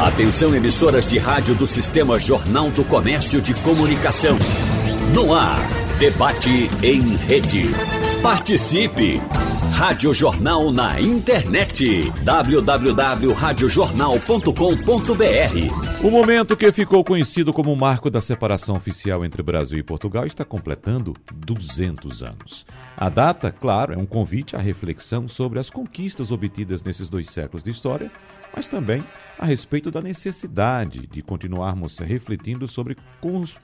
Atenção emissoras de rádio do Sistema Jornal do Comércio de Comunicação. No ar, debate em rede. Participe! Rádio Jornal na internet. www.radiojornal.com.br O momento que ficou conhecido como o marco da separação oficial entre Brasil e Portugal está completando 200 anos. A data, claro, é um convite à reflexão sobre as conquistas obtidas nesses dois séculos de história, mas também a respeito da necessidade de continuarmos refletindo sobre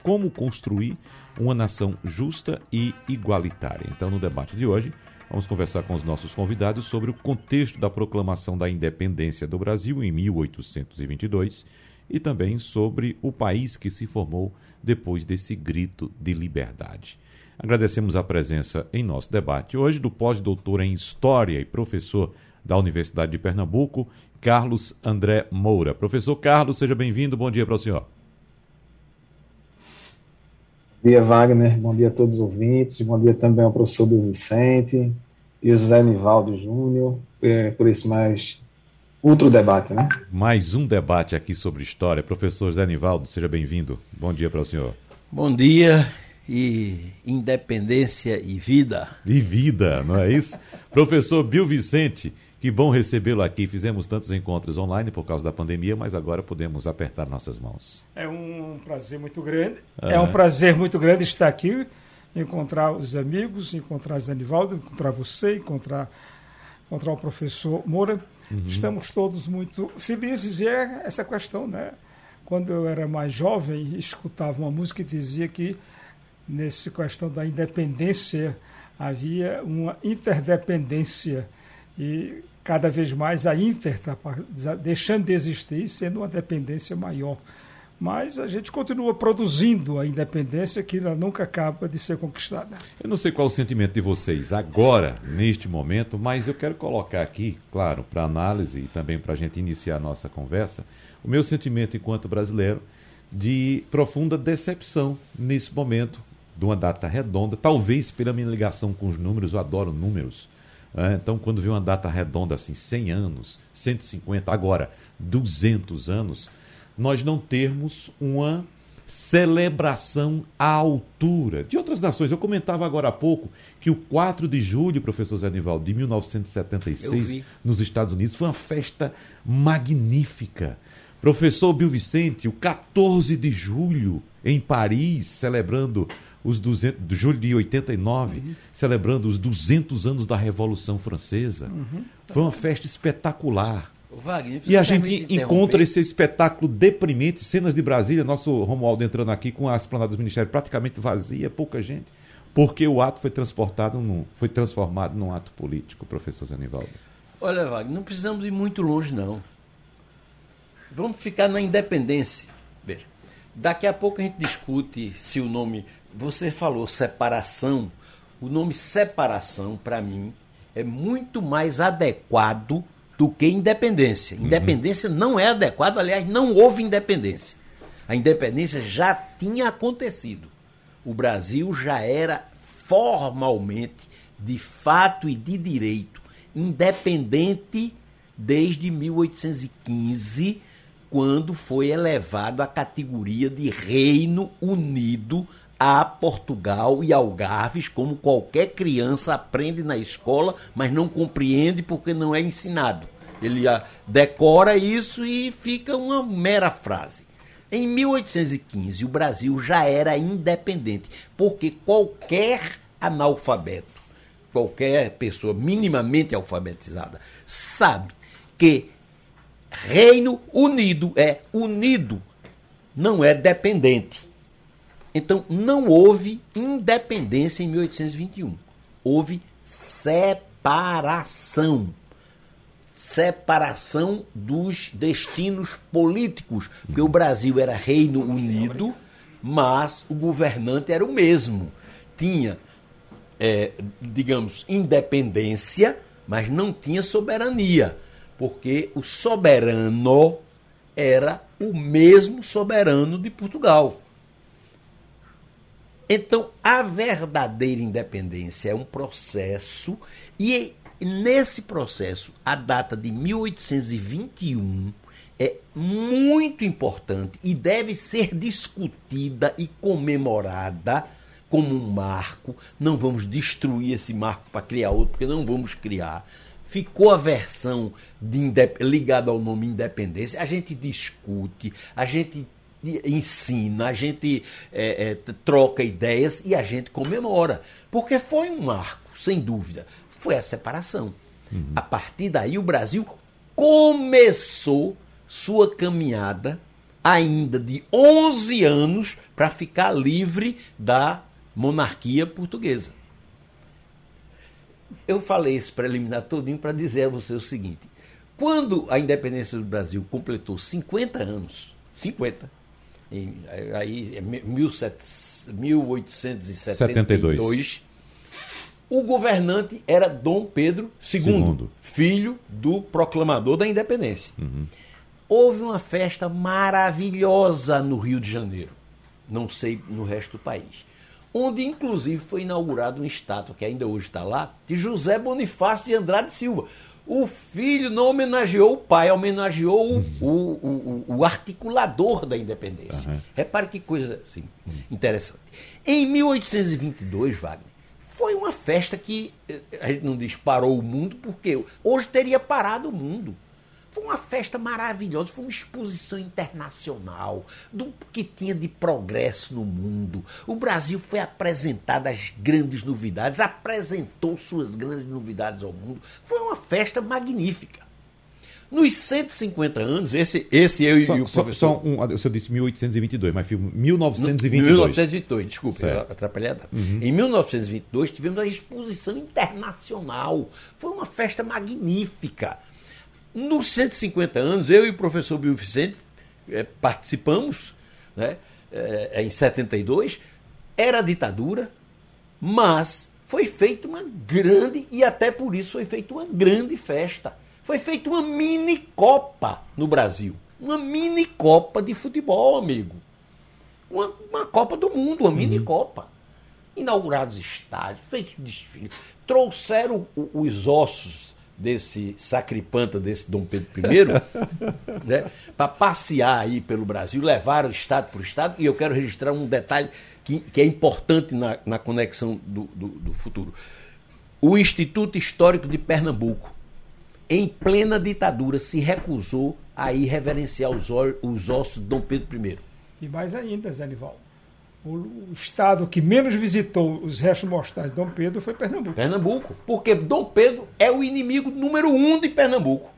como construir uma nação justa e igualitária. Então, no debate de hoje, Vamos conversar com os nossos convidados sobre o contexto da proclamação da independência do Brasil em 1822 e também sobre o país que se formou depois desse grito de liberdade. Agradecemos a presença em nosso debate hoje do pós-doutor em História e professor da Universidade de Pernambuco, Carlos André Moura. Professor Carlos, seja bem-vindo. Bom dia para o senhor. Bom dia, Wagner. Bom dia a todos os ouvintes. Bom dia também ao professor do Vicente e o José Nivaldo Júnior é, por esse mais outro debate, né? Mais um debate aqui sobre história. Professor José Nivaldo, seja bem-vindo. Bom dia para o senhor. Bom dia e independência e vida. E vida, não é isso? Professor Bill Vicente, que bom recebê-lo aqui. Fizemos tantos encontros online por causa da pandemia, mas agora podemos apertar nossas mãos. É um prazer muito grande. É um prazer muito grande estar aqui, encontrar os amigos, encontrar Zanivaldo, encontrar você, encontrar, encontrar o professor Moura. Uhum. Estamos todos muito felizes e é essa questão, né? Quando eu era mais jovem, escutava uma música que dizia que nessa questão da independência havia uma interdependência e cada vez mais a Inter está deixando de existir, sendo uma dependência maior. Mas a gente continua produzindo a independência que nunca acaba de ser conquistada. Eu não sei qual o sentimento de vocês agora, neste momento, mas eu quero colocar aqui, claro, para análise e também para a gente iniciar a nossa conversa, o meu sentimento enquanto brasileiro de profunda decepção nesse momento, de uma data redonda, talvez pela minha ligação com os números, eu adoro números é, então, quando vê uma data redonda assim, 100 anos, 150, agora 200 anos, nós não termos uma celebração à altura de outras nações. Eu comentava agora há pouco que o 4 de julho, professor Zé Nivaldo, de 1976, nos Estados Unidos, foi uma festa magnífica. Professor Bill Vicente, o 14 de julho, em Paris, celebrando os 200, de julho de 89, uhum. celebrando os 200 anos da Revolução Francesa. Uhum. Foi uma festa espetacular. Wagner, e a gente encontra esse espetáculo deprimente, cenas de Brasília, nosso Romualdo entrando aqui com as planadas do Ministério praticamente vazia, pouca gente, porque o ato foi transportado, num, foi transformado num ato político, professor Zanivaldo. Olha, Wagner, não precisamos ir muito longe, não. Vamos ficar na independência. Veja, daqui a pouco a gente discute se o nome você falou separação. O nome separação, para mim, é muito mais adequado do que independência. Uhum. Independência uhum. não é adequado, aliás, não houve independência. A independência já tinha acontecido. O Brasil já era formalmente, de fato e de direito, independente desde 1815, quando foi elevado à categoria de Reino Unido a Portugal e Algarves, como qualquer criança aprende na escola, mas não compreende porque não é ensinado. Ele decora isso e fica uma mera frase. Em 1815, o Brasil já era independente, porque qualquer analfabeto, qualquer pessoa minimamente alfabetizada, sabe que Reino Unido é unido, não é dependente. Então, não houve independência em 1821. Houve separação. Separação dos destinos políticos. Porque o Brasil era Reino Unido, mas o governante era o mesmo. Tinha, é, digamos, independência, mas não tinha soberania. Porque o soberano era o mesmo soberano de Portugal. Então, a verdadeira independência é um processo e nesse processo, a data de 1821 é muito importante e deve ser discutida e comemorada como um marco. Não vamos destruir esse marco para criar outro, porque não vamos criar. Ficou a versão de ligada ao nome independência. A gente discute, a gente ensina, a gente é, é, troca ideias e a gente comemora. Porque foi um marco, sem dúvida. Foi a separação. Uhum. A partir daí, o Brasil começou sua caminhada, ainda de 11 anos, para ficar livre da monarquia portuguesa. Eu falei esse preliminar todinho para dizer a você o seguinte: quando a independência do Brasil completou 50 anos, 50, em, aí 1872, o governante era Dom Pedro II, Segundo. filho do proclamador da independência. Uhum. Houve uma festa maravilhosa no Rio de Janeiro, não sei no resto do país, onde inclusive foi inaugurado um estátua que ainda hoje está lá, de José Bonifácio de Andrade Silva. O filho não homenageou o pai, homenageou o, o, o, o articulador da independência. Uhum. Repare que coisa assim, interessante. Em 1822, Wagner, foi uma festa que eh, a gente não diz parou o mundo, porque hoje teria parado o mundo. Foi uma festa maravilhosa, foi uma exposição internacional do que tinha de progresso no mundo. O Brasil foi apresentado as grandes novidades, apresentou suas grandes novidades ao mundo. Foi uma festa magnífica. Nos 150 anos, esse, esse eu só, e o só, professor... Só um, eu disse 1822, mas foi 1922. 1922, desculpa, certo. eu atrapalhei a data. Uhum. Em 1922 tivemos a exposição internacional. Foi uma festa magnífica. Nos 150 anos, eu e o professor Bill Vicente é, participamos, né, é, em 72, era ditadura, mas foi feita uma grande, e até por isso foi feita uma grande festa. Foi feita uma mini Copa no Brasil. Uma mini Copa de futebol, amigo. Uma, uma Copa do Mundo, uma uhum. mini Copa. Inaugurados estádios, feitos desfiles. Trouxeram os ossos desse sacripanta, desse Dom Pedro I, né, para passear aí pelo Brasil, levar o Estado por Estado. E eu quero registrar um detalhe que, que é importante na, na conexão do, do, do futuro. O Instituto Histórico de Pernambuco, em plena ditadura, se recusou a ir reverenciar os, os ossos de Dom Pedro I. E mais ainda, Zé Nivaldo o estado que menos visitou os restos mortais de Dom Pedro foi Pernambuco. Pernambuco, porque Dom Pedro é o inimigo número um de Pernambuco.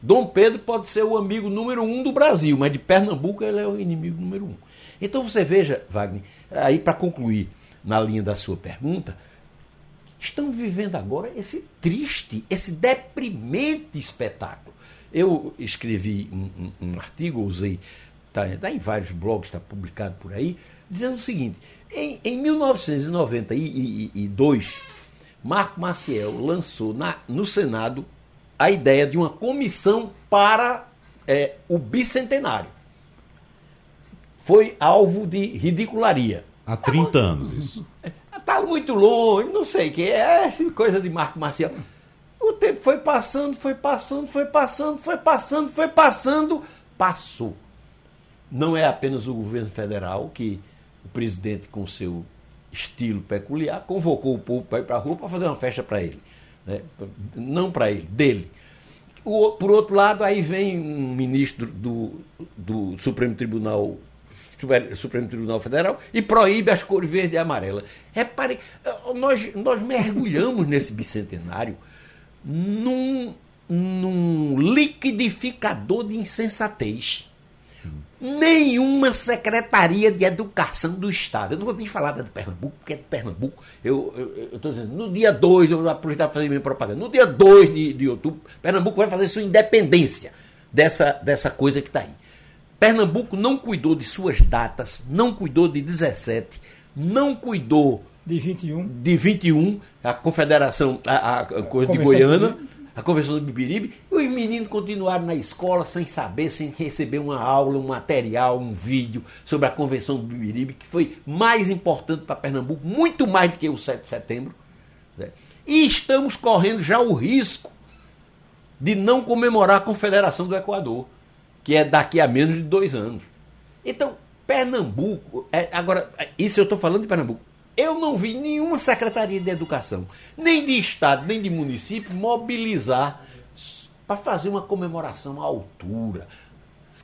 Dom Pedro pode ser o amigo número um do Brasil, mas de Pernambuco ele é o inimigo número um. Então você veja, Wagner, aí para concluir na linha da sua pergunta, estamos vivendo agora esse triste, esse deprimente espetáculo. Eu escrevi um, um, um artigo, usei, está tá em vários blogs, está publicado por aí, dizendo o seguinte: em, em 1992, Marco Maciel lançou na, no Senado a ideia de uma comissão para é, o bicentenário. Foi alvo de ridicularia. Há 30 tá anos isso. Está muito longe, não sei o que, é coisa de Marco Maciel. O tempo foi passando, foi passando, foi passando, foi passando, foi passando, passou. Não é apenas o governo federal que o presidente, com seu estilo peculiar, convocou o povo para ir para a rua para fazer uma festa para ele. Né? Não para ele, dele. O, por outro lado, aí vem um ministro do, do Supremo Tribunal Supremo Tribunal Federal e proíbe as cores verde e amarela. Repare, nós, nós mergulhamos nesse bicentenário num, num liquidificador de insensatez nenhuma secretaria de educação do Estado. Eu não vou nem falar da de Pernambuco, porque é de Pernambuco. Eu estou dizendo, no dia 2, eu vou aproveitar para fazer minha propaganda, no dia 2 de, de outubro, Pernambuco vai fazer sua independência dessa, dessa coisa que está aí. Pernambuco não cuidou de suas datas, não cuidou de 17, não cuidou de 21, de 21 a Confederação, a, a, a coisa de Goiânia a convenção do Bibiribe, e os meninos continuaram na escola sem saber, sem receber uma aula, um material, um vídeo sobre a convenção do Bibiribe, que foi mais importante para Pernambuco, muito mais do que o 7 de setembro. Né? E estamos correndo já o risco de não comemorar a Confederação do Equador, que é daqui a menos de dois anos. Então, Pernambuco, é, agora, isso eu estou falando de Pernambuco. Eu não vi nenhuma secretaria de educação, nem de estado, nem de município, mobilizar para fazer uma comemoração à altura,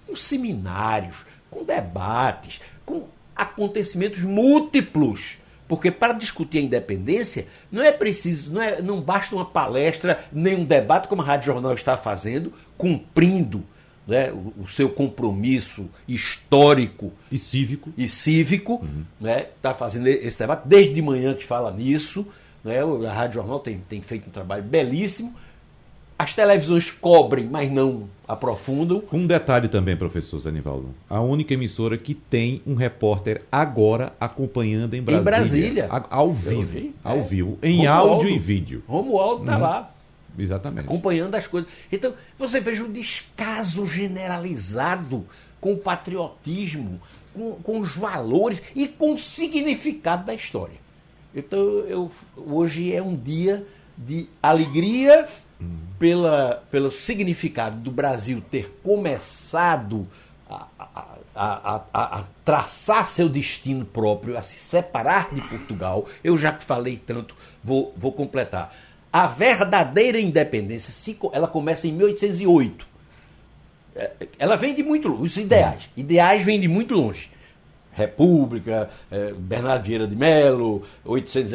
com seminários, com debates, com acontecimentos múltiplos. Porque para discutir a independência não é preciso, não, é, não basta uma palestra, nem um debate, como a Rádio Jornal está fazendo, cumprindo né, o, o, seu compromisso histórico e cívico. E cívico, uhum. né, está fazendo esse debate desde de manhã que fala nisso. Né, a Rádio Jornal tem, tem feito um trabalho belíssimo, as televisões cobrem, mas não aprofundam. Um detalhe também, professor Zanivaldo. A única emissora que tem um repórter agora acompanhando em Brasília. Em Brasília. A, ao vivo. Ao é. vivo. Em Romualdo, áudio e vídeo. Romualdo está uhum. lá. Exatamente. Acompanhando as coisas. Então, você veja o descaso generalizado com o patriotismo, com, com os valores e com o significado da história. Então, eu, hoje é um dia de alegria pela, pelo significado do Brasil ter começado a, a, a, a, traçar seu destino próprio, a se separar de Portugal, eu já que falei tanto, vou, vou completar. A verdadeira independência, ela começa em 1808. É, ela vem de muito longe, os ideais. Ideais vêm de muito longe. República, é, Bernardo Vieira de Melo, 800,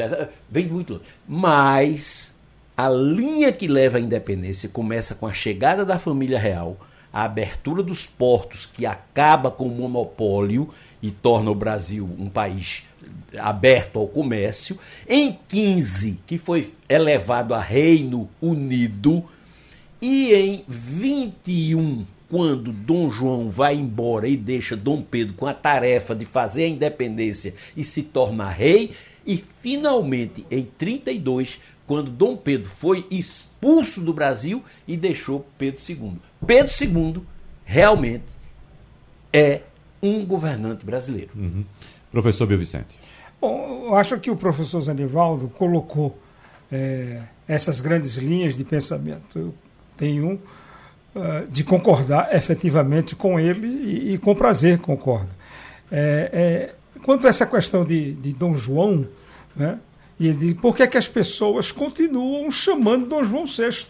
vem de muito longe. Mas a linha que leva à independência começa com a chegada da família real, a abertura dos portos que acaba com o monopólio e torna o Brasil um país aberto ao comércio. Em 15, que foi elevado a Reino Unido. E em 21, quando Dom João vai embora e deixa Dom Pedro com a tarefa de fazer a independência e se torna rei. E finalmente, em 32, quando Dom Pedro foi expulso do Brasil e deixou Pedro II. Pedro II realmente é um governante brasileiro. Uhum. Professor Bill Vicente. Bom, eu acho que o professor Zanivaldo colocou é, essas grandes linhas de pensamento. Eu tenho uh, de concordar efetivamente com ele e, e com prazer concordo. É, é, quanto a essa questão de, de Dom João, né, e ele diz, por que, é que as pessoas continuam chamando Dom João VI?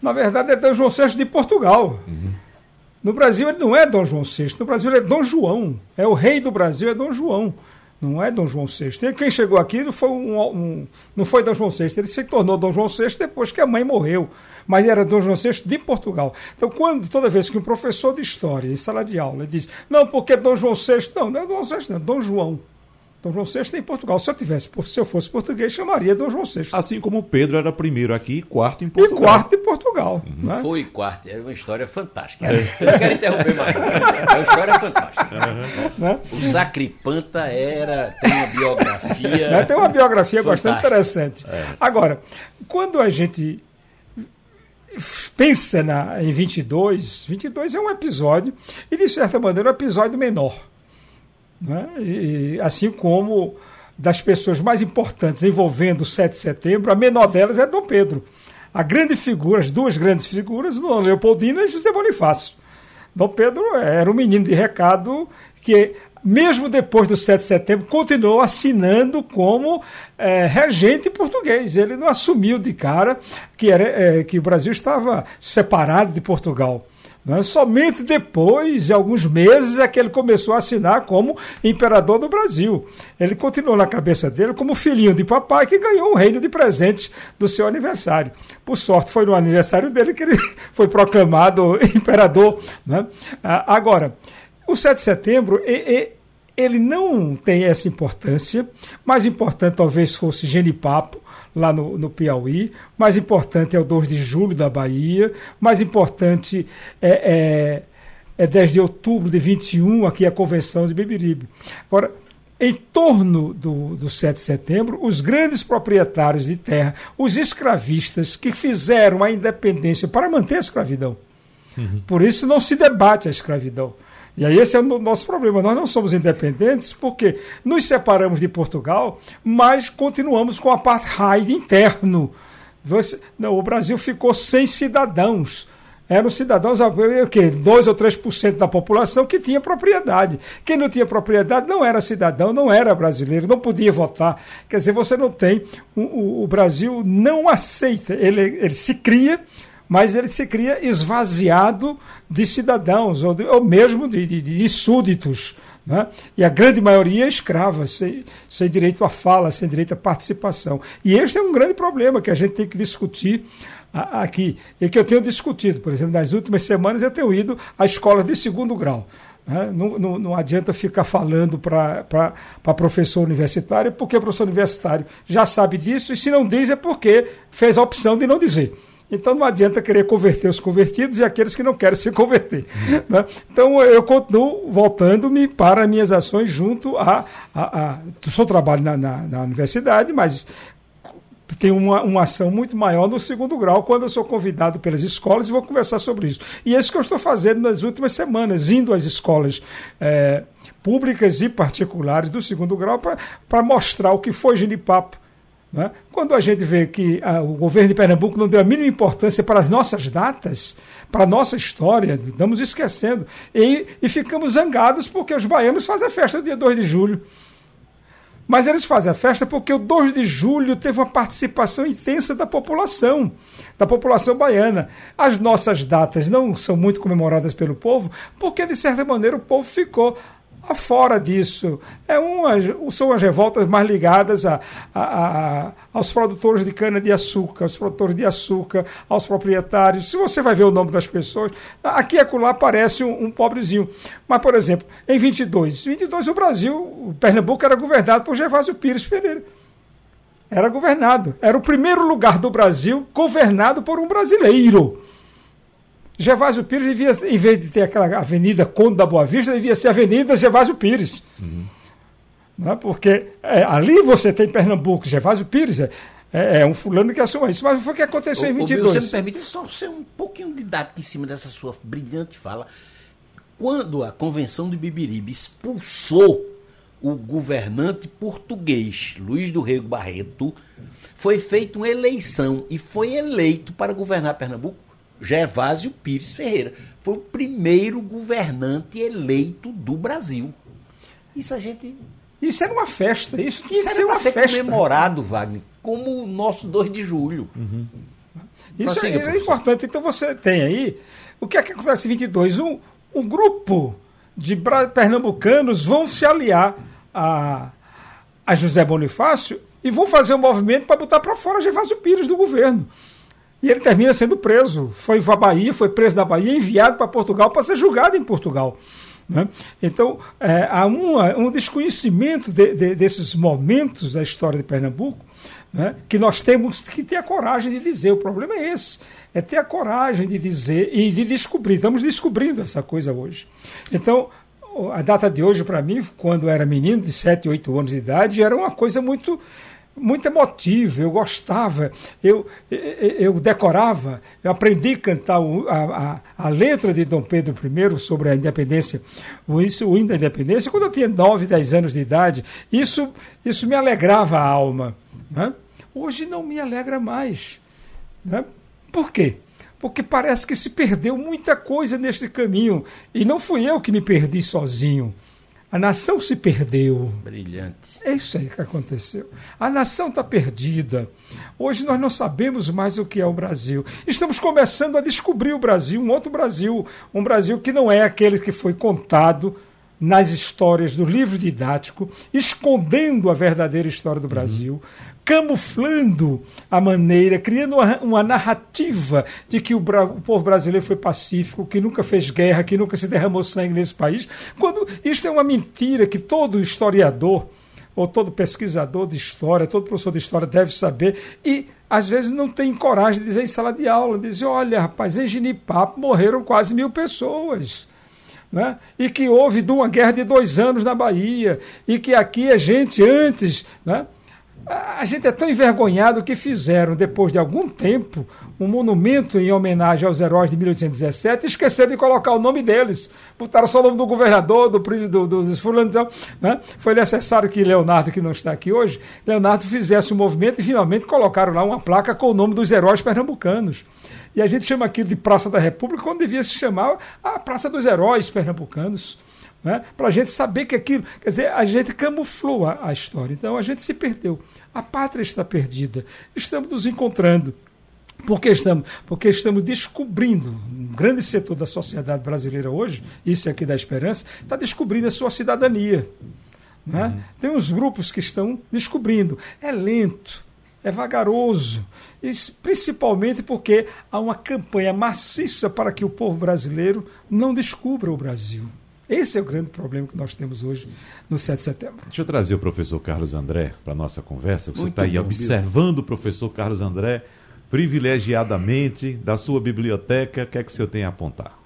Na verdade, é Dom João VI de Portugal. Uhum. No Brasil, ele não é Dom João VI. No Brasil, ele é Dom João. É o rei do Brasil, é Dom João. Não é Dom João VI. Quem chegou aqui não foi, um, um, não foi Dom João VI. Ele se tornou Dom João VI depois que a mãe morreu. Mas era Dom João VI de Portugal. Então, quando, toda vez que um professor de história, em sala de aula, diz, não, porque Dom João VI. Não, não é Dom João VI, não, é Dom João. Dom João VI em Portugal. Se eu tivesse, se eu fosse português, chamaria Dom João VI. Assim como Pedro era primeiro aqui e quarto em Portugal. E quarto em Portugal. Uhum. Né? Foi quarto, é uma história fantástica. É. Eu não quero interromper mais. É uma história fantástica. Uhum. Né? O Sacripanta era, tem uma biografia. É, tem uma biografia bastante interessante. É. Agora, quando a gente pensa na, em 22, 22 é um episódio, e de certa maneira é um episódio menor. Né? E, assim como das pessoas mais importantes envolvendo o 7 de setembro, a menor delas é Dom Pedro. A grande figura, as duas grandes figuras, Dom Leopoldina e José Bonifácio. Dom Pedro era um menino de recado que, mesmo depois do 7 de setembro, continuou assinando como é, regente português. Ele não assumiu de cara que, era, é, que o Brasil estava separado de Portugal. Né? Somente depois de alguns meses é que ele começou a assinar como imperador do Brasil. Ele continuou na cabeça dele como filhinho de papai que ganhou um reino de presentes do seu aniversário. Por sorte, foi no aniversário dele que ele foi proclamado imperador. Né? Ah, agora, o 7 de setembro. E, e, ele não tem essa importância. Mais importante talvez fosse Genipapo, lá no, no Piauí. Mais importante é o 2 de julho da Bahia. Mais importante é, é, é 10 de outubro de 21, aqui a Convenção de Beberibe. Agora, em torno do, do 7 de setembro, os grandes proprietários de terra, os escravistas que fizeram a independência para manter a escravidão, Uhum. Por isso não se debate a escravidão. E aí esse é o nosso problema. Nós não somos independentes porque nos separamos de Portugal, mas continuamos com o apartheid interno. Você, não, o Brasil ficou sem cidadãos eram cidadãos, o quê? 2 ou 3% da população que tinha propriedade. Quem não tinha propriedade não era cidadão, não era brasileiro, não podia votar. Quer dizer, você não tem. O, o, o Brasil não aceita, ele, ele se cria mas ele se cria esvaziado de cidadãos, ou, de, ou mesmo de, de, de súditos. Né? E a grande maioria é escrava, sem, sem direito à fala, sem direito à participação. E este é um grande problema que a gente tem que discutir aqui, e que eu tenho discutido. Por exemplo, nas últimas semanas eu tenho ido à escola de segundo grau. Né? Não, não, não, adianta ficar falando para professor universitário, porque professor universitário já sabe disso, e se não diz é porque fez a opção de não dizer. Então não adianta querer converter os convertidos e aqueles que não querem se converter. Né? Então eu continuo voltando-me para minhas ações junto a. a, a sou trabalho na, na, na universidade, mas tem uma, uma ação muito maior no segundo grau quando eu sou convidado pelas escolas e vou conversar sobre isso. E é isso que eu estou fazendo nas últimas semanas, indo às escolas é, públicas e particulares do segundo grau para mostrar o que foi Genipapo, né? Quando a gente vê que ah, o governo de Pernambuco não deu a mínima importância para as nossas datas, para a nossa história, estamos esquecendo. E, e ficamos zangados porque os baianos fazem a festa no dia 2 de julho. Mas eles fazem a festa porque o 2 de julho teve uma participação intensa da população, da população baiana. As nossas datas não são muito comemoradas pelo povo, porque de certa maneira o povo ficou fora disso. É uma, são as revoltas mais ligadas a, a, a, aos produtores de cana-de-açúcar, aos produtores de açúcar, aos proprietários. Se você vai ver o nome das pessoas, aqui e acolá aparece um, um pobrezinho. Mas, por exemplo, em 22, 22 o Brasil, o Pernambuco era governado por Gervásio Pires Pereira. Era governado. Era o primeiro lugar do Brasil governado por um brasileiro. Gervásio Pires devia, em vez de ter aquela Avenida Conde da Boa Vista, devia ser Avenida Gervásio Pires. Uhum. Né? Porque é, ali você tem Pernambuco, Gervásio Pires. É, é, é, um fulano que assume isso. Mas foi o que aconteceu o, em 22. você me permite só ser um pouquinho didático em cima dessa sua brilhante fala. Quando a Convenção de Bibiribe expulsou o governante português, Luiz do Rego Barreto, foi feita uma eleição e foi eleito para governar Pernambuco Gervásio Pires Ferreira. Foi o primeiro governante eleito do Brasil. Isso a gente. Isso era uma festa, isso tinha isso que ser uma ser festa. comemorado, Wagner, como o nosso 2 de julho. Uhum. Isso, é, é importante. Então você tem aí. O que é que acontece em 22? Um, um grupo de pernambucanos vão se aliar a, a José Bonifácio e vão fazer um movimento para botar para fora Gervásio Pires do governo. E ele termina sendo preso. Foi para a Bahia, foi preso da Bahia, enviado para Portugal para ser julgado em Portugal. Né? Então, é, há um desconhecimento de, de, desses momentos da história de Pernambuco né? que nós temos que ter a coragem de dizer. O problema é esse. É ter a coragem de dizer e de descobrir. Estamos descobrindo essa coisa hoje. Então, a data de hoje, para mim, quando eu era menino, de 7, 8 anos de idade, era uma coisa muito muito emotivo, eu gostava, eu, eu, decorava, eu aprendi a cantar a, a, a, letra de Dom Pedro I sobre a independência, o, isso, o hino da independência, quando eu tinha 9, 10 anos de idade. Isso, isso me alegrava a alma. Né? Hoje não me alegra mais. Né? Por quê? Porque parece que se perdeu muita coisa neste caminho. E não fui eu que me perdi sozinho. A nação se perdeu. Brilhante. É isso aí que aconteceu. A nação está perdida. Hoje nós não sabemos mais o que é o Brasil. Estamos começando a descobrir o Brasil, um outro Brasil. Um Brasil que não é aquele que foi contado nas histórias do livro didático, escondendo a verdadeira história do Brasil, uhum. camuflando a maneira, criando uma, uma narrativa de que o, o, povo brasileiro foi pacífico, que nunca fez guerra, que nunca se derramou sangue nesse país, quando isto é uma mentira que todo historiador ou todo pesquisador de história, todo professor de história deve saber e às vezes não tem coragem de dizer em sala de aula, dizer, olha, rapaz, em Ginipapo morreram quase mil pessoas né? e que houve uma guerra de dois anos na Bahia, e que aqui a gente antes. Né? A gente é tão envergonhado que fizeram, depois de algum tempo, um monumento em homenagem aos heróis de 1817 e esqueceram de colocar o nome deles. Botaram só o nome do governador, do príncipe, do, do, do. Então, né? Foi necessário que Leonardo, que não está aqui hoje, Leonardo fizesse um movimento e finalmente colocaram lá uma placa com o nome dos heróis pernambucanos. E a gente chama aquilo de Praça da República, quando devia se chamar a Praça dos Heróis Pernambucanos. Né? Para a gente saber que aquilo. Quer dizer, a gente camuflou a, a história. Então a gente se perdeu. A pátria está perdida. Estamos nos encontrando. Porque estamos, porque estamos descobrindo, um grande setor da sociedade brasileira hoje, isso aqui da esperança, está descobrindo a sua cidadania. Né? Uhum. Tem uns grupos que estão descobrindo. É lento, é vagaroso, principalmente porque há uma campanha maciça para que o povo brasileiro não descubra o Brasil. Esse é o grande problema que nós temos hoje no 7 de setembro. Deixa eu trazer o professor Carlos André para a nossa conversa. Você está aí bom, observando o professor Carlos André privilegiadamente da sua biblioteca. O que é que o senhor tem a apontar?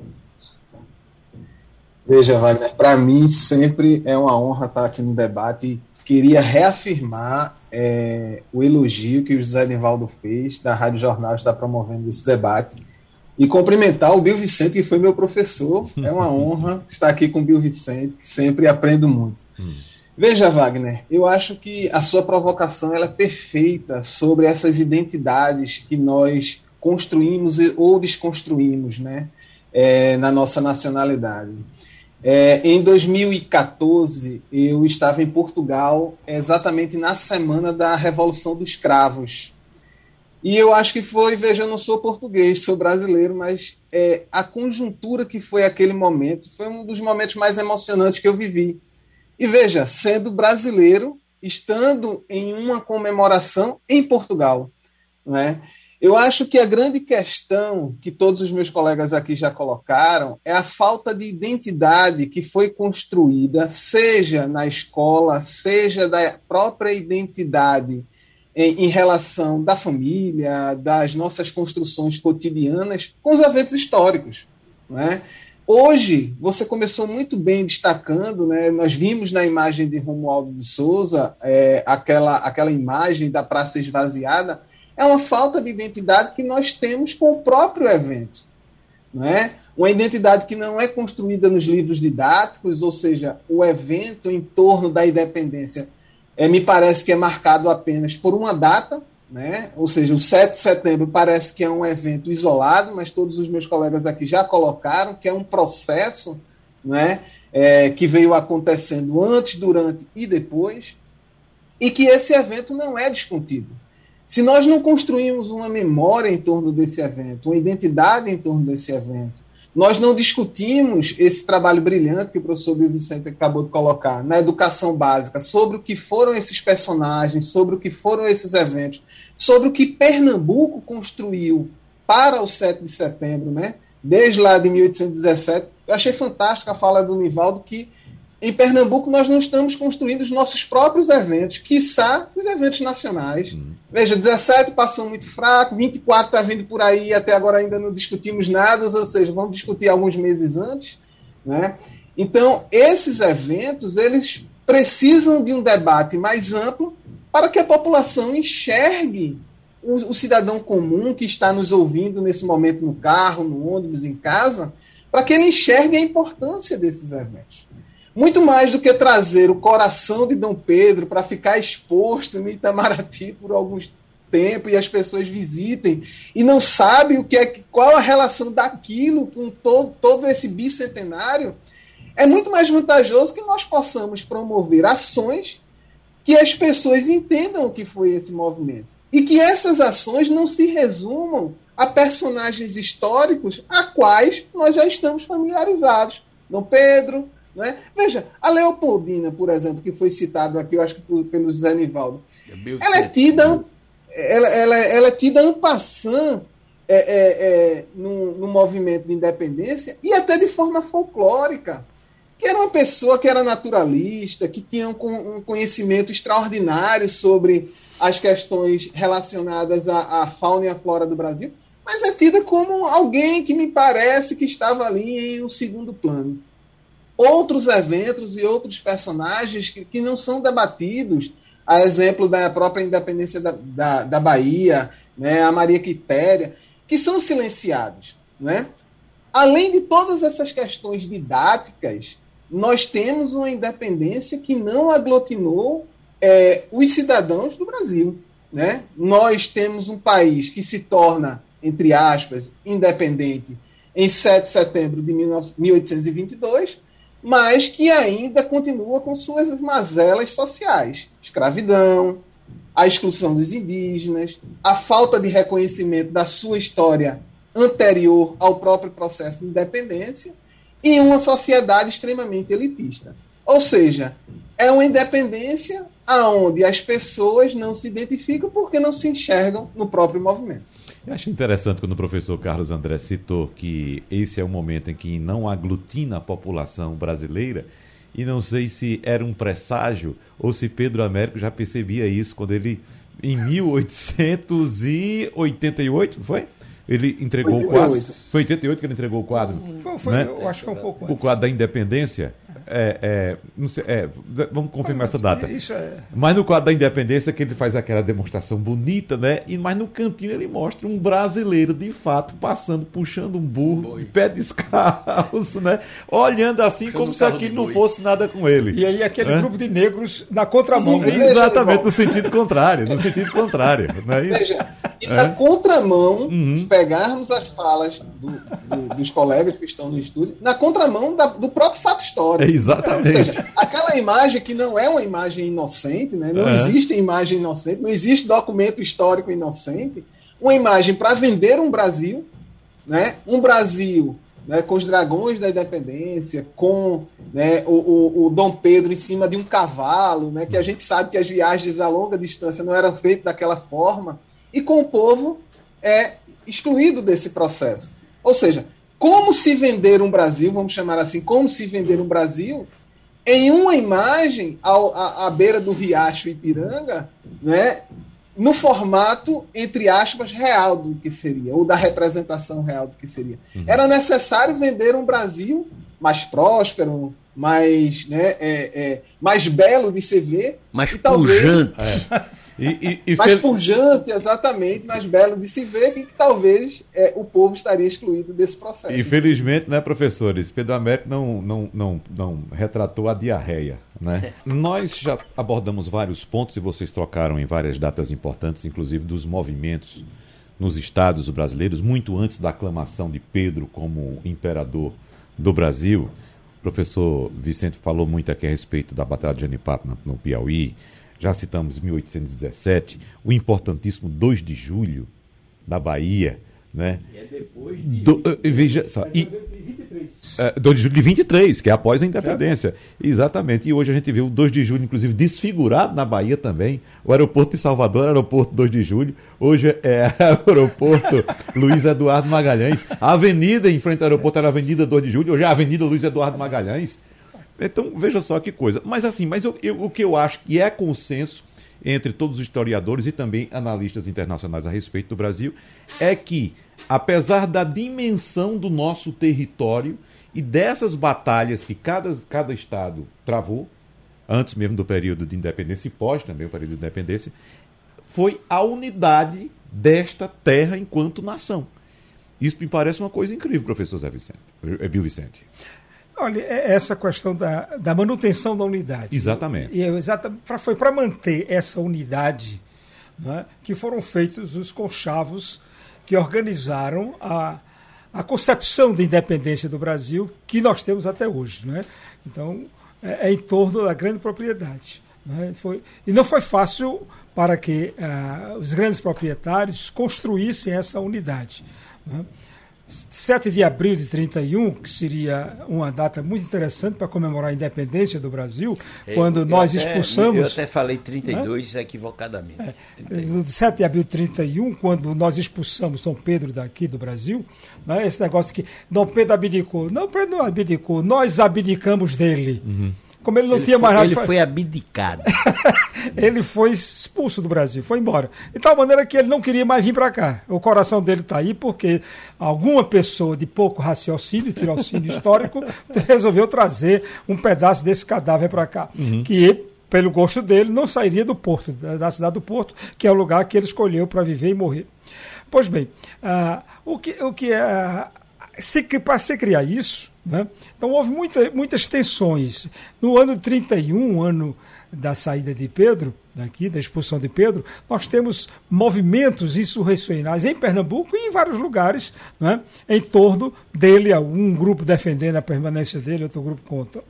Veja, Wagner, para mim sempre é uma honra estar aqui no debate. Queria reafirmar é, o elogio que o José Nivaldo fez da Rádio Jornal está promovendo esse debate e cumprimentar o Bill Vicente, que foi meu professor. É uma honra estar aqui com o Bill Vicente, que sempre aprendo muito. Hum. Veja, Wagner, eu acho que a sua provocação ela é perfeita sobre essas identidades que nós construímos ou desconstruímos né, é, na nossa nacionalidade. É, em 2014, eu estava em Portugal, exatamente na semana da Revolução dos Cravos. E eu acho que foi, veja, eu não sou português, sou brasileiro, mas é, a conjuntura que foi aquele momento foi um dos momentos mais emocionantes que eu vivi. E veja, sendo brasileiro, estando em uma comemoração em Portugal, né? Eu acho que a grande questão que todos os meus colegas aqui já colocaram é a falta de identidade que foi construída, seja na escola, seja da própria identidade em, em, relação da família, das nossas construções cotidianas com os eventos históricos. Né? Hoje, você começou muito bem destacando, né? nós vimos na imagem de Romualdo de Souza é, aquela, aquela imagem da praça esvaziada, é uma falta de identidade que nós temos com o próprio evento. Não é? Uma identidade que não é construída nos livros didáticos, ou seja, o evento em torno da independência é, me parece que é marcado apenas por uma data, né? ou seja, o 7 de setembro parece que é um evento isolado, mas todos os meus colegas aqui já colocaram que é um processo né? É, que veio acontecendo antes, durante e depois, e que esse evento não é descontido. Se nós não construímos uma memória em torno desse evento, uma identidade em torno desse evento, nós não discutimos esse trabalho brilhante que o professor Bill Vicente acabou de colocar na educação básica, sobre o que foram esses personagens, sobre o que foram esses eventos, sobre o que Pernambuco construiu para o 7 de setembro, né? desde lá de 1817. Eu achei fantástica a fala do Nivaldo que em Pernambuco nós não estamos construindo os nossos próprios eventos, quiçá os eventos nacionais. Uhum. Veja, 17 passou muito fraco, 24 está vindo por aí, até agora ainda não discutimos nada, ou seja, vamos discutir alguns meses antes. Né? Então, esses eventos, eles precisam de um debate mais amplo para que a população enxergue o, o cidadão comum que está nos ouvindo nesse momento no carro, no ônibus, em casa, para que ele enxergue a importância desses eventos. Muito mais do que trazer o coração de Dom Pedro para ficar exposto no Itamaraty por alguns tempo e as pessoas visitem e não sabem o que é qual a relação daquilo com todo, todo esse bicentenário, é muito mais vantajoso que nós possamos promover ações que as pessoas entendam o que foi esse movimento e que essas ações não se resumam a personagens históricos a quais nós já estamos familiarizados. Dom Pedro, né? Veja, a Leopoldina, por exemplo, que foi citado aqui, eu acho que por, pelo Zé Nivaldo, é ela é tida, ela, ela, ela é tida passant é, é, é, no, no movimento de independência e até de forma folclórica que era uma pessoa que era naturalista, que tinha um, um conhecimento extraordinário sobre as questões relacionadas à, à, fauna e à flora do Brasil, mas é tida como alguém que me parece que estava ali em um segundo plano outros eventos e outros personagens que, que não são debatidos a exemplo da própria independência da, da, da Bahia, né, a Maria Quitéria, que são silenciados. Né? Além de todas essas questões didáticas, nós temos uma independência que não aglutinou é, os cidadãos do Brasil. Né? Nós temos um país que se torna, entre aspas, independente em 7 de setembro de 1822, mas que ainda continua com suas mazelas sociais: escravidão, a exclusão dos indígenas, a falta de reconhecimento da sua história anterior ao próprio processo de independência e uma sociedade extremamente elitista. Ou seja, é uma independência aonde as pessoas não se identificam porque não se enxergam no próprio movimento. Eu acho interessante quando o professor Carlos André citou que esse é o momento em que não aglutina a população brasileira, e não sei se era um presságio ou se Pedro Américo já percebia isso quando ele, em 1888, foi? Ele entregou 88. o quadro. Foi 88 que ele entregou o quadro. Foi, foi né? Eu acho que foi um pouco antes. O quadro da independência. É, é, não sei, é, vamos confirmar essa data. É... Mas no quadro da independência que ele faz aquela demonstração bonita, né? E mas no cantinho ele mostra um brasileiro de fato passando, puxando um burro, de pé descalço, né? Olhando assim como se aquilo não fosse nada com ele. E aí aquele é? grupo de negros na contramão. Exatamente no sentido contrário, no sentido contrário, não é isso? Veja, e na contramão, uhum. se pegarmos as falas do, do, dos colegas que estão no estúdio, na contramão da, do próprio fato histórico. Exatamente. Ou seja, aquela imagem que não é uma imagem inocente, né? não é. existe imagem inocente, não existe documento histórico inocente, uma imagem para vender um Brasil, né? um Brasil né, com os dragões da independência, com né, o, o, o, Dom Pedro em cima de um cavalo, né, que a gente sabe que as viagens a longa distância não eram feitas daquela forma, e com o povo é excluído desse processo. Ou seja, como se vender um Brasil, vamos chamar assim, como se vender um Brasil em uma imagem ao, à, à beira do Riacho Ipiranga, né, no formato, entre aspas, real do que seria, ou da representação real do que seria. Uhum. Era necessário vender um Brasil mais próspero, mais, né, é, é, mais belo de se ver. Mais pujante. É. E, e, e mais fel... pujante, exatamente, mais belo de se ver, e que talvez é, o povo estaria excluído desse processo. Infelizmente, né, professores? Pedro Américo não, não, não, não retratou a diarreia. Né? Nós já abordamos vários pontos e vocês trocaram em várias datas importantes, inclusive dos movimentos nos estados brasileiros, muito antes da aclamação de Pedro como imperador do Brasil. Professor Vicente falou muito aqui a respeito da Batalha de Janipapo no Piauí, já citamos 1817, o importantíssimo 2 de julho da Bahia, né? E é depois de... Do, uh, veja só, e, uh, 2 de julho de 23, que é após a independência. Exatamente. E hoje a gente vê o 2 de julho, inclusive, desfigurado na Bahia também. O aeroporto de Salvador, aeroporto 2 de julho. Hoje é aeroporto Luiz Eduardo Magalhães. A avenida em frente ao aeroporto era a Avenida 2 de Julho, hoje é a Avenida Luiz Eduardo Magalhães. Então, veja só que coisa. Mas assim, mas eu, eu, o que eu acho que é consenso entre todos os historiadores e também analistas internacionais a respeito do Brasil é que, apesar da dimensão do nosso território e dessas batalhas que cada, cada estado travou, antes mesmo do período de independência e pós também o período de independência, foi a unidade desta terra enquanto nação. Isso me parece uma coisa incrível, professor Zé Vicente, é Bill Vicente. Olha, é essa questão da, da manutenção da unidade. Exatamente. E é exata, foi para manter essa unidade né, que foram feitos os conchavos que organizaram a, a concepção de independência do Brasil que nós temos até hoje. Né? Então, é, é em torno da grande propriedade. Né? Foi, e não foi fácil para que uh, os grandes proprietários construíssem essa unidade. Né? 7 de abril de 31, que seria uma data muito interessante para comemorar a independência do Brasil, é, quando nós até, expulsamos. Eu até falei 32 né? equivocadamente. É, 7 de abril de 31, quando nós expulsamos Dom Pedro daqui do Brasil, né, esse negócio que Dom Pedro abdicou. Não, Pedro não abdicou, nós abdicamos dele. Uhum. Como ele não ele tinha mais nada. Ele foi abdicado. ele foi expulso do Brasil, foi embora. De tal maneira que ele não queria mais vir para cá. O coração dele está aí porque alguma pessoa de pouco raciocínio, tirocínio histórico, resolveu trazer um pedaço desse cadáver para cá. Uhum. Que pelo gosto dele, não sairia do porto, da cidade do Porto, que é o lugar que ele escolheu para viver e morrer. Pois bem, uh, o que, o que uh, se, para se criar isso, né, então houve muita, muitas tensões. No ano 31, ano da saída de Pedro, daqui, da expulsão de Pedro, nós temos movimentos insurrecionais em Pernambuco e em vários lugares, né, em torno dele, um grupo defendendo a permanência dele, outro grupo contra.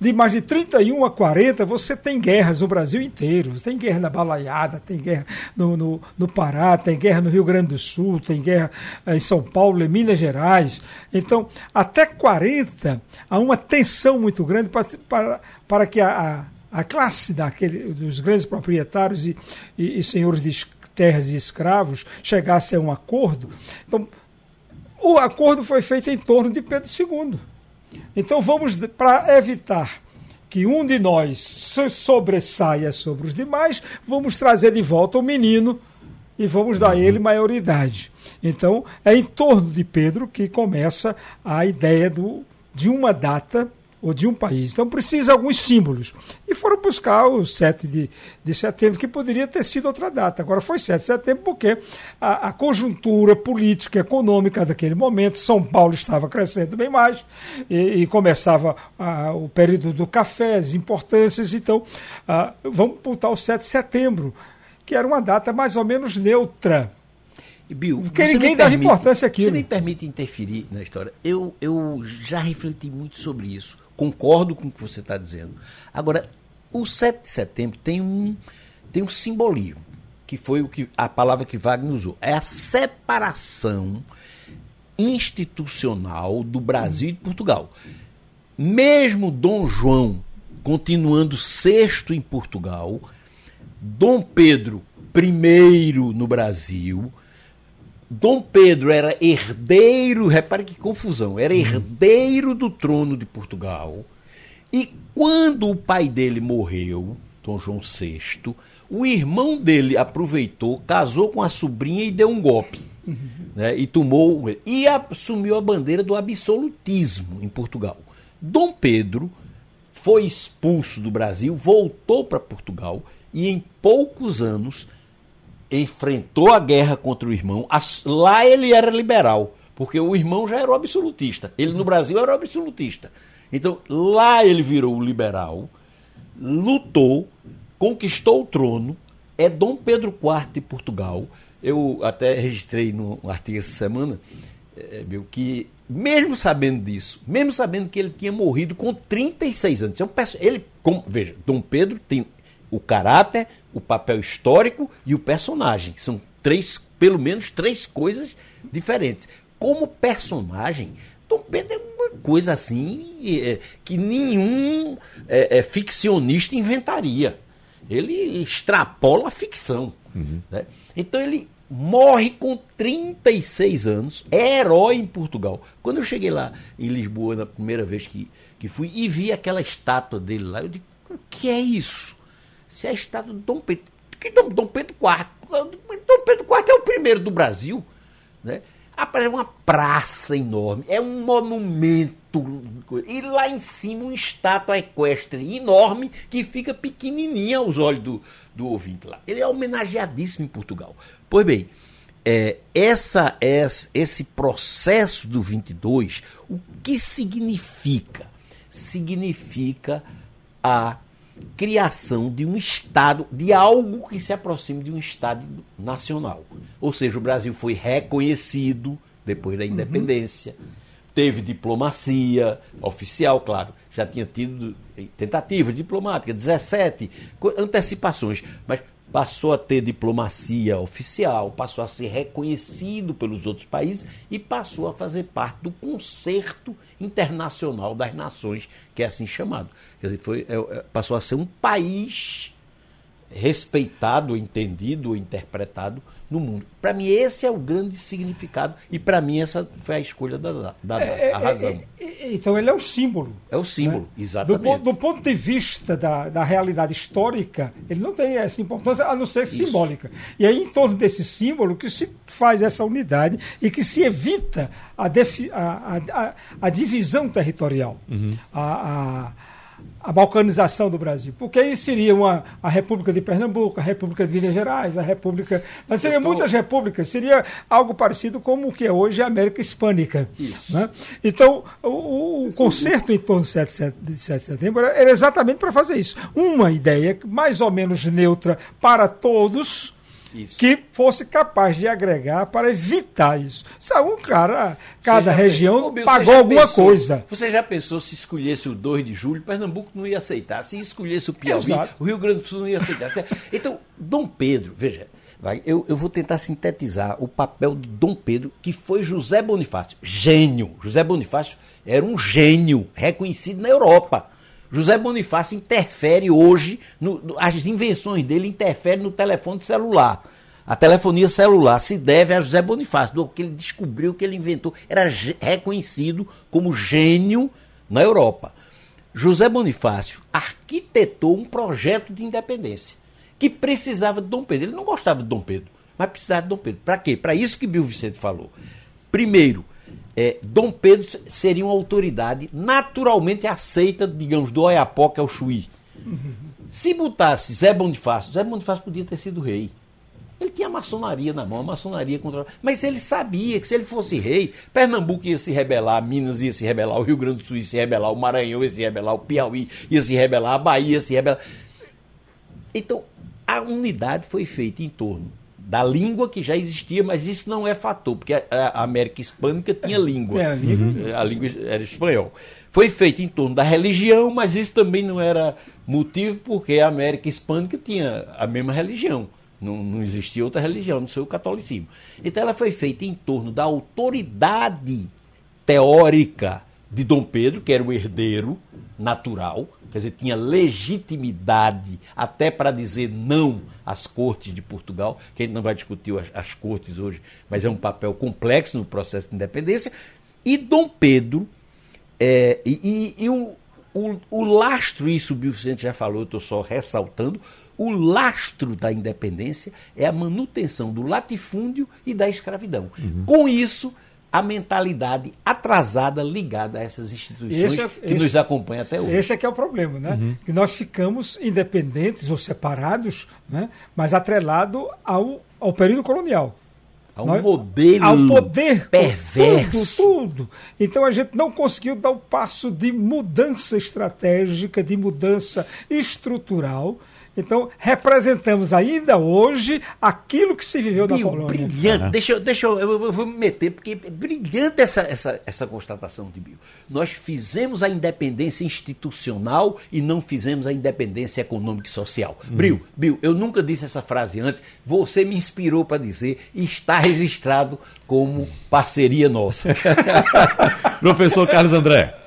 De mais de 31 a 40, você tem guerras no Brasil inteiro. Você tem guerra na Balaiada, tem guerra no, no, no Pará, tem guerra no Rio Grande do Sul, tem guerra eh, em São Paulo, em Minas Gerais. Então, até 40, há uma tensão muito grande para, para, para que a, a, a classe daquele, dos grandes proprietários e, e, e senhores de terras e escravos chegasse a um acordo. Então, o acordo foi feito em torno de Pedro II. Então vamos, para evitar que um de nós sobressaia sobre os demais, vamos trazer de volta o menino e vamos dar a ele maioridade. Então, é em torno de Pedro que começa a ideia do, de uma data ou de um país. Então precisa alguns símbolos. E foram buscar o 7 de, de setembro, que poderia ter sido outra data. Agora foi 7 de setembro porque a, a conjuntura política econômica daquele momento, São Paulo estava crescendo bem mais e, e começava a, o período do café, as importâncias. Então, a, vamos botar o 7 de setembro, que era uma data mais ou menos neutra Bill, Porque ninguém dá importância aqui. Você me permite interferir na história? Eu, eu já refleti muito sobre isso. Concordo com o que você está dizendo. Agora, o 7 de setembro tem um, tem um simbolismo, que foi o que, a palavra que Wagner usou. É a separação institucional do Brasil e de Portugal. Mesmo Dom João continuando sexto em Portugal, Dom Pedro I no Brasil, Dom Pedro era herdeiro, repare que confusão, era uhum. herdeiro do trono de Portugal. E quando o pai dele morreu, Dom João VI, o irmão dele aproveitou, casou com a sobrinha e deu um golpe. Uhum. Né, e tomou e assumiu a bandeira do absolutismo em Portugal. Dom Pedro foi expulso do Brasil, voltou para Portugal e em poucos anos enfrentou a guerra contra o irmão. Lá ele era liberal, porque o irmão já era absolutista. Ele no Brasil era absolutista. Então lá ele virou liberal, lutou, conquistou o trono. É Dom Pedro IV de Portugal. Eu até registrei no artigo essa semana é, meu, que, mesmo sabendo disso, mesmo sabendo que ele tinha morrido com 36 anos, ele, como, veja, Dom Pedro tem o caráter, o papel histórico e o personagem. São três, pelo menos três coisas diferentes. Como personagem, Dom Pedro é uma coisa assim é, que nenhum é, é, ficcionista inventaria. Ele extrapola a ficção. Uhum. Né? Então ele morre com 36 anos, é herói em Portugal. Quando eu cheguei lá em Lisboa na primeira vez que, que fui e vi aquela estátua dele lá, eu digo, o que é isso? Se é a estátua do Dom Pedro. Que Dom, Dom Pedro IV. Dom Pedro IV é o primeiro do Brasil. Né? É uma praça enorme, é um monumento. E lá em cima uma estátua equestre enorme que fica pequenininha aos olhos do, do ouvinte lá. Ele é homenageadíssimo em Portugal. Pois bem, é, essa, essa, esse processo do 22, o que significa? Significa a criação de um Estado, de algo que se aproxime de um Estado nacional. Ou seja, o Brasil foi reconhecido depois da independência, uhum. teve diplomacia oficial, claro, já tinha tido tentativa diplomática, 17 antecipações, mas passou a ter diplomacia oficial, passou a ser reconhecido pelos outros países e passou a fazer parte do concerto internacional das nações, que é assim chamado. Quer dizer, foi, é, é passou a ser um país respeitado, entendido, interpretado no mundo. Para mim, esse é o grande significado e para mim essa foi a escolha da, da, é, é, razão. É, é, então ele é o símbolo. É o símbolo, né? exatamente. Do, do, ponto de vista da, da realidade histórica, ele não tem essa importância a não ser Isso. simbólica. E aí, em torno desse símbolo, que se faz essa unidade e que se evita a, defi, a, a, a, a divisão territorial. Uhum. a, a a balcanização do Brasil, porque aí seria uma, a República de Pernambuco, a República de Minas Gerais, a República. Mas seria tô... muitas repúblicas, seria algo parecido como o que é hoje a América Hispânica. Né? Então, o, o concerto em torno de 7, de 7 de setembro era exatamente para fazer isso. Uma ideia mais ou menos neutra para todos isso. que fosse capaz de agregar para evitar isso. Sabe, um cara, cada região Bill, pagou alguma pensou, coisa. Você já pensou se escolhesse o 2 de julho, Pernambuco não ia aceitar. Se escolhesse o Piauí, Exato. o Rio Grande do Sul não ia aceitar. Então, Dom Pedro, veja, eu, eu, vou tentar sintetizar o papel de Dom Pedro, que foi José Bonifácio. Gênio. José Bonifácio era um gênio reconhecido na Europa. José Bonifácio interfere hoje, no, as invenções dele interferem no telefone celular. A telefonia celular se deve a José Bonifácio, do que ele descobriu, que ele inventou. Era reconhecido como gênio na Europa. José Bonifácio arquitetou um projeto de independência que precisava de Dom Pedro. Ele não gostava de Dom Pedro, mas precisava de Dom Pedro. Para quê? Para isso que Bill Vicente falou. Primeiro, é, Dom Pedro seria uma autoridade naturalmente aceita, digamos, do Oiapoque ao Chuí. Se botasse Zé Bonifácio, Zé Bonifácio podia ter sido rei. Ele tinha a maçonaria na mão, a maçonaria contra. Mas ele sabia que se ele fosse rei, Pernambuco ia se rebelar, Minas ia se rebelar, o Rio Grande do Sul ia se rebelar, o Maranhão ia se rebelar, o Piauí ia se rebelar, a Bahia ia se rebelar. Então, a unidade foi feita em torno da língua que já existia, mas isso não é fator, porque a, América Hispânica tinha é, língua. É, a, língua. Uhum. a língua era espanhol. Foi feito em torno da religião, mas isso também não era motivo, porque a América Hispânica tinha a mesma religião. Não, não existia outra religião, não sei o catolicismo. Então ela foi feita em torno da autoridade teórica de Dom Pedro, que era o herdeiro natural, quer dizer, tinha legitimidade até para dizer não às cortes de Portugal, que a gente não vai discutir as, as cortes hoje, mas é um papel complexo no processo de independência. E Dom Pedro, é, e, e, e o, o, o, lastro, isso o Bill Vicente já falou, eu estou só ressaltando, o lastro da independência é a manutenção do latifúndio e da escravidão. Uhum. Com isso, a mentalidade atrasada ligada a essas instituições é, que esse, nos acompanham até hoje. Esse é que é o problema, né? Uhum. Que nós ficamos independentes ou separados, né? mas atrelado ao, ao período colonial. Ao nós, modelo ao poder perverso. Tudo, tudo. Então a gente não conseguiu dar o um passo de mudança estratégica, de mudança estrutural então, representamos ainda hoje aquilo que se viveu Bill, na colônia. Brilhante. Uhum. Deixa, eu, deixa eu, eu, vou me meter, porque é brilhante essa, essa, essa constatação de Bill. Nós fizemos a independência institucional e não fizemos a independência econômica e social. Uhum. Bill, Bill, eu nunca disse essa frase antes, você me inspirou para dizer e está registrado como parceria nossa. Professor Carlos André.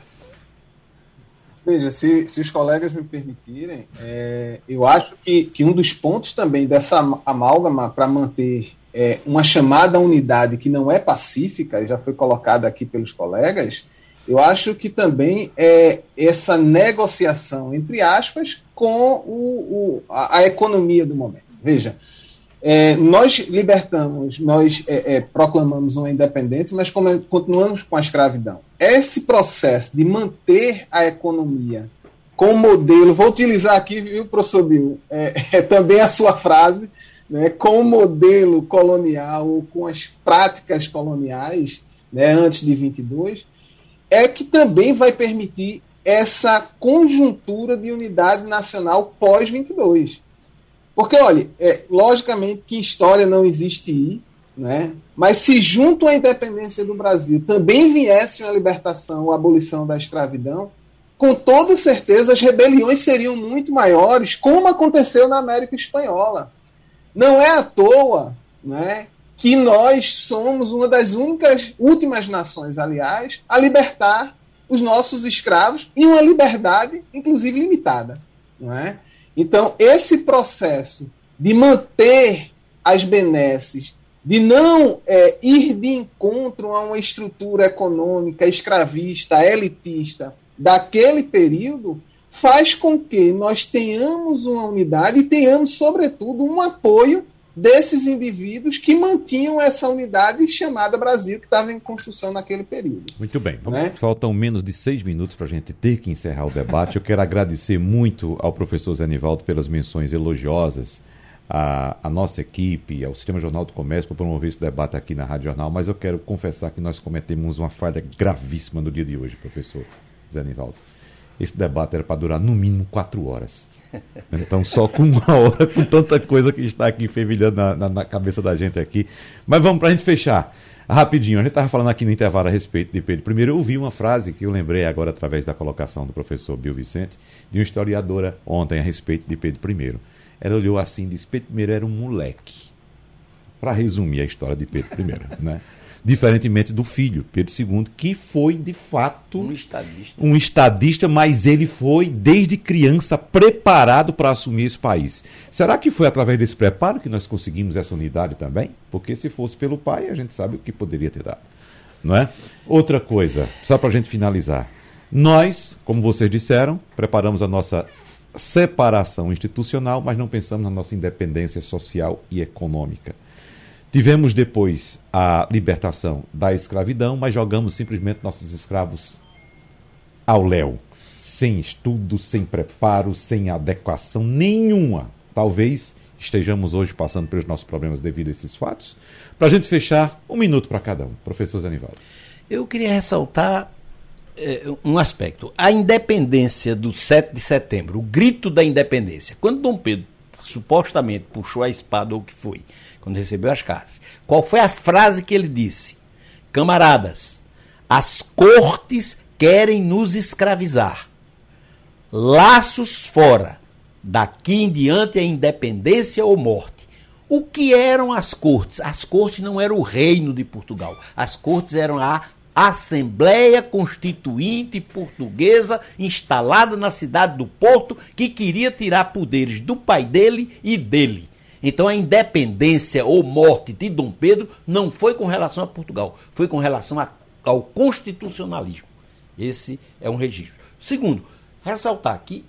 Veja, se, se os colegas me permitirem, é, eu acho que, que um dos pontos também dessa amálgama para manter é, uma chamada unidade que não é pacífica, já foi colocada aqui pelos colegas, eu acho que também é essa negociação, entre aspas, com o, o a, a, economia do momento. Veja, é, nós libertamos, nós é, é, proclamamos uma independência, mas continuamos com a escravidão. Esse processo de manter a economia com o modelo, vou utilizar aqui, viu, professor Bill, é, é também a sua frase, né, com o modelo colonial com as práticas coloniais, né, antes de 22, é que também vai permitir essa conjuntura de unidade nacional pós 22. Porque, olha, é, logicamente que história não existe I, né? mas se junto à independência do Brasil também viesse uma libertação ou abolição da escravidão, com toda certeza as rebeliões seriam muito maiores, como aconteceu na América Espanhola. Não é à toa né, que nós somos uma das únicas, últimas nações, aliás, a libertar os nossos escravos e uma liberdade, inclusive limitada. Não é? Então, esse processo de manter as benesses, de não é, ir de encontro a uma estrutura econômica escravista, elitista daquele período, faz com que nós tenhamos uma unidade e tenhamos, sobretudo, um apoio desses indivíduos que mantinham essa unidade chamada Brasil, que estava em construção naquele período. Muito bem. Né? Faltam menos de seis minutos para a gente ter que encerrar o debate. Eu quero agradecer muito ao professor Zé Nivaldo pelas menções elogiosas à, à nossa equipe, ao Sistema Jornal do Comércio, por promover esse debate aqui na Rádio Jornal, mas eu quero confessar que nós cometemos uma falha gravíssima no dia de hoje, professor Zé Nivaldo. Esse debate era para durar no mínimo quatro horas. Então, só com uma hora, com tanta coisa que está aqui fervilhando na, na, na cabeça da gente aqui. Mas vamos para a gente fechar. Rapidinho, a gente estava falando aqui no intervalo a respeito de Pedro I. Eu ouvi uma frase que eu lembrei agora através da colocação do professor Bill Vicente, de uma historiadora ontem a respeito de Pedro I. Ela olhou assim e disse: Pedro I era um moleque. Para resumir a história de Pedro I, né? Diferentemente do filho, Pedro II, que foi de fato um estadista. um estadista, mas ele foi desde criança preparado para assumir esse país. Será que foi através desse preparo que nós conseguimos essa unidade também? Porque se fosse pelo pai, a gente sabe o que poderia ter dado, não é? Outra coisa, só para a gente finalizar, nós, como vocês disseram, preparamos a nossa separação institucional, mas não pensamos na nossa independência social e econômica. Tivemos depois a libertação da escravidão, mas jogamos simplesmente nossos escravos ao léu, sem estudo, sem preparo, sem adequação nenhuma. Talvez estejamos hoje passando pelos nossos problemas devido a esses fatos. Para a gente fechar, um minuto para cada um. Professor Zanivaldo. Eu queria ressaltar é, um aspecto. A independência do 7 de setembro, o grito da independência. Quando Dom Pedro supostamente puxou a espada ou o que foi, quando recebeu as cartas. Qual foi a frase que ele disse? Camaradas, as cortes querem nos escravizar. Laços fora. Daqui em diante é independência ou morte. O que eram as cortes? As cortes não eram o reino de Portugal. As cortes eram a Assembleia Constituinte Portuguesa instalada na cidade do Porto, que queria tirar poderes do pai dele e dele. Então a independência ou morte de Dom Pedro não foi com relação a Portugal, foi com relação a, ao constitucionalismo. Esse é um registro. Segundo, ressaltar que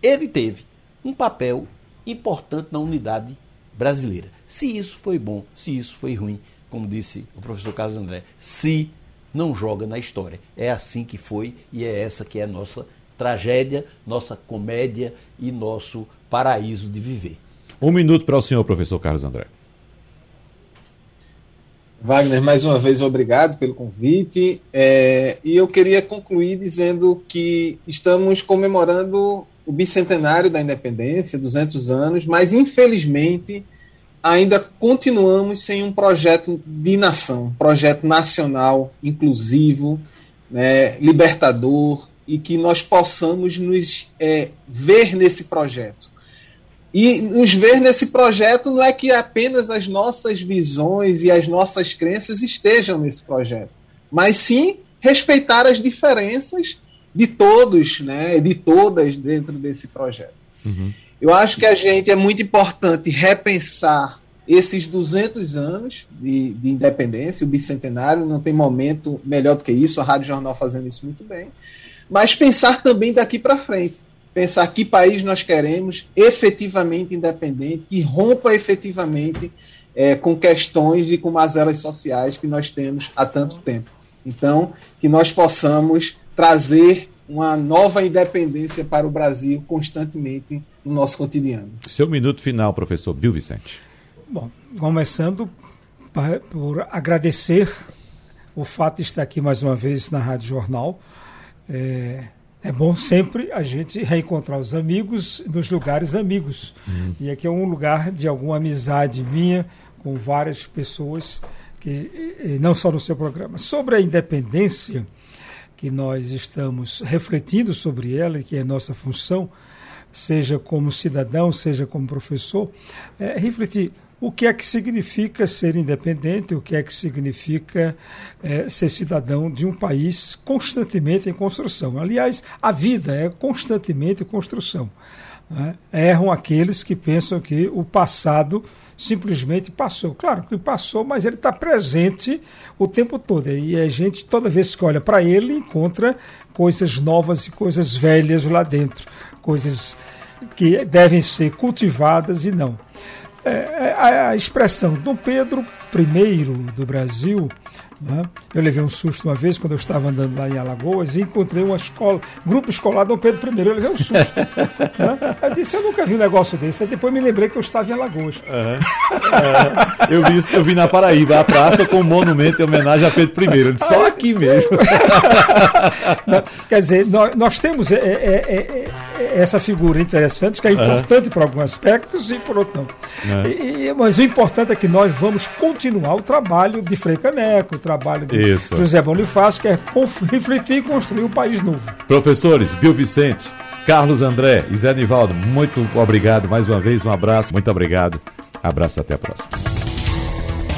ele teve um papel importante na unidade brasileira. Se isso foi bom, se isso foi ruim, como disse o professor Carlos André, se não joga na história. É assim que foi e é essa que é a nossa tragédia, nossa comédia e nosso paraíso de viver. Um minuto para o senhor, professor Carlos André. Wagner, mais uma vez, obrigado pelo convite. É, e eu queria concluir dizendo que estamos comemorando o bicentenário da independência, 200 anos, mas infelizmente ainda continuamos sem um projeto de nação, um projeto nacional, inclusivo, né, libertador, e que nós possamos nos é, ver nesse projeto. E nos ver nesse projeto não é que apenas as nossas visões e as nossas crenças estejam nesse projeto, mas sim respeitar as diferenças de todos, né, de todas dentro desse projeto. Uhum. Eu acho que a gente é muito importante repensar esses 200 anos de, de, independência, o bicentenário, não tem momento melhor do que isso, a Rádio Jornal fazendo isso muito bem, mas pensar também daqui para frente pensar que país nós queremos efetivamente independente, que rompa efetivamente é, com questões e com mazelas sociais que nós temos há tanto tempo. Então, que nós possamos trazer uma nova independência para o Brasil constantemente no nosso cotidiano. Seu minuto final, professor Bill Vicente. Bom, começando por agradecer o fato de estar aqui mais uma vez na Rádio Jornal. É, é bom sempre a gente reencontrar os amigos nos lugares amigos. Uhum. E aqui é um lugar de alguma amizade minha com várias pessoas, que não só no seu programa. Sobre a independência, que nós estamos refletindo sobre ela, e que é nossa função, seja como cidadão, seja como professor, é refletir o que é que significa ser independente, o que é que significa é, ser cidadão de um país constantemente em construção. Aliás, a vida é constantemente em construção. Né? Erram aqueles que pensam que o passado simplesmente passou. Claro que passou, mas ele está presente o tempo todo. E a gente, toda vez que olha para ele, encontra coisas novas e coisas velhas lá dentro, coisas que devem ser cultivadas e não. é, a, a expressão Dom Pedro I do Brasil né? Eu levei um susto uma vez quando eu estava andando lá em Alagoas e encontrei uma escola, grupo escolar Dom Pedro I. Eu levei um susto. né? Eu disse, eu nunca vi um negócio desse. Aí depois me lembrei que eu estava em Alagoas. Uhum. Uhum. Eu, vi, eu vi na Paraíba a praça com um monumento em homenagem a Pedro I. Só aqui mesmo. Quer dizer, nós, nós temos é, é, é, essa figura interessante, que é importante uhum. por alguns aspectos e por outros não. E, mas o importante é que nós vamos continuar o trabalho de Frei Caneco, trabalho de Isso. José Bonifácio, que é refletir e construir um país novo. Professores, Bill Vicente, Carlos André e Zé Nivaldo, muito obrigado mais uma vez, um abraço, muito obrigado. Abraço, até a próxima.